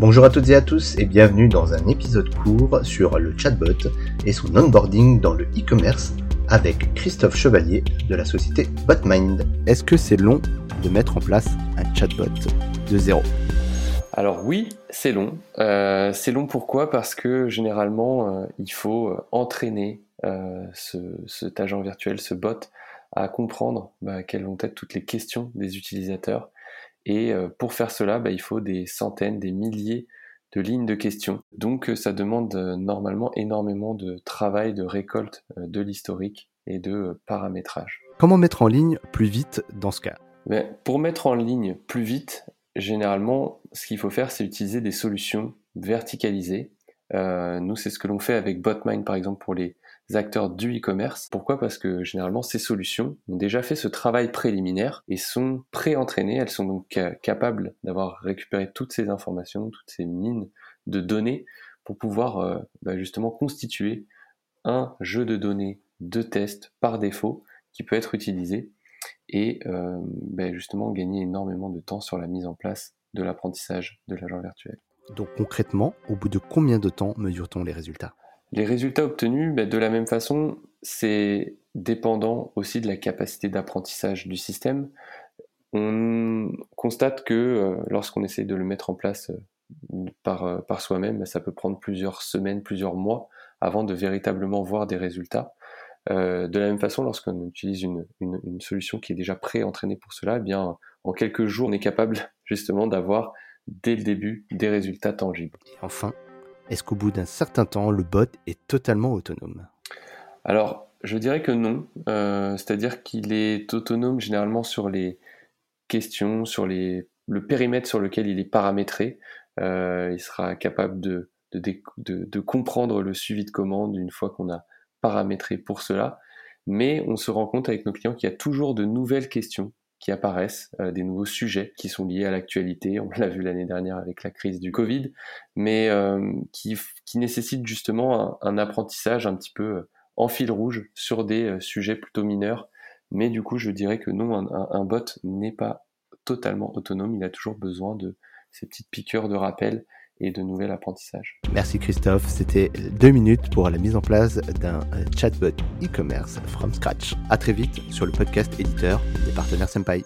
Bonjour à toutes et à tous et bienvenue dans un épisode court sur le chatbot et son onboarding dans le e-commerce avec Christophe Chevalier de la société Botmind. Est-ce que c'est long de mettre en place un chatbot de zéro? Alors oui, c'est long. Euh, c'est long pourquoi? Parce que généralement, euh, il faut euh, entraîner ce, cet agent virtuel, ce bot, à comprendre bah, quelles vont être toutes les questions des utilisateurs. Et pour faire cela, bah, il faut des centaines, des milliers de lignes de questions. Donc ça demande normalement énormément de travail, de récolte de l'historique et de paramétrage. Comment mettre en ligne plus vite dans ce cas? Mais Pour mettre en ligne plus vite, généralement, ce qu'il faut faire, c'est utiliser des solutions verticalisées. Euh, nous, c'est ce que l'on fait avec Botmind, par exemple, pour les acteurs du e-commerce. Pourquoi? Parce que généralement, ces solutions ont déjà fait ce travail préliminaire et sont pré-entraînées. Elles sont donc capables d'avoir récupéré toutes ces informations, toutes ces mines de données pour pouvoir euh, bah, justement constituer un jeu de données de test par défaut qui peut être utilisé et euh, ben justement gagner énormément de temps sur la mise en place de l'apprentissage de l'agent virtuel. Donc concrètement, au bout de combien de temps mesure-t-on les résultats? Les résultats obtenus, ben de la même façon, c'est dépendant aussi de la capacité d'apprentissage du système. On constate que euh, lorsqu'on essaie de le mettre en place euh, par, par soi-même, ça peut prendre plusieurs semaines, plusieurs mois avant de véritablement voir des résultats. Euh, de la même façon, lorsqu'on utilise une, solution qui est déjà pré-entraînée pour cela, eh bien, en quelques jours, on est capable justement d'avoir dès le début des résultats tangibles. Enfin, est-ce qu'au bout d'un certain temps, le bot est totalement autonome? Alors, je dirais que non. Euh, c'est-à-dire qu'il est autonome généralement sur les questions, sur le périmètre sur lequel il est paramétré. Euh, il sera capable de comprendre le suivi de commande une fois qu'on a paramétré pour cela, mais on se rend compte avec nos clients qu'il y a toujours de nouvelles questions apparaissent, euh, des nouveaux sujets qui sont liés à l'actualité, on l'a vu l'année dernière avec la crise du Covid, mais euh, qui, qui, nécessitent justement un, apprentissage un petit peu euh, en fil rouge sur des sujets plutôt mineurs, mais du coup je dirais que non, un, bot n'est pas totalement autonome, il a toujours besoin de ces petites piqûres de rappel et de nouvel apprentissage. Merci Christophe, c'était deux minutes pour la mise en place d'un euh, chatbot e-commerce from scratch. À très vite sur le podcast éditeur des partenaires Senpai.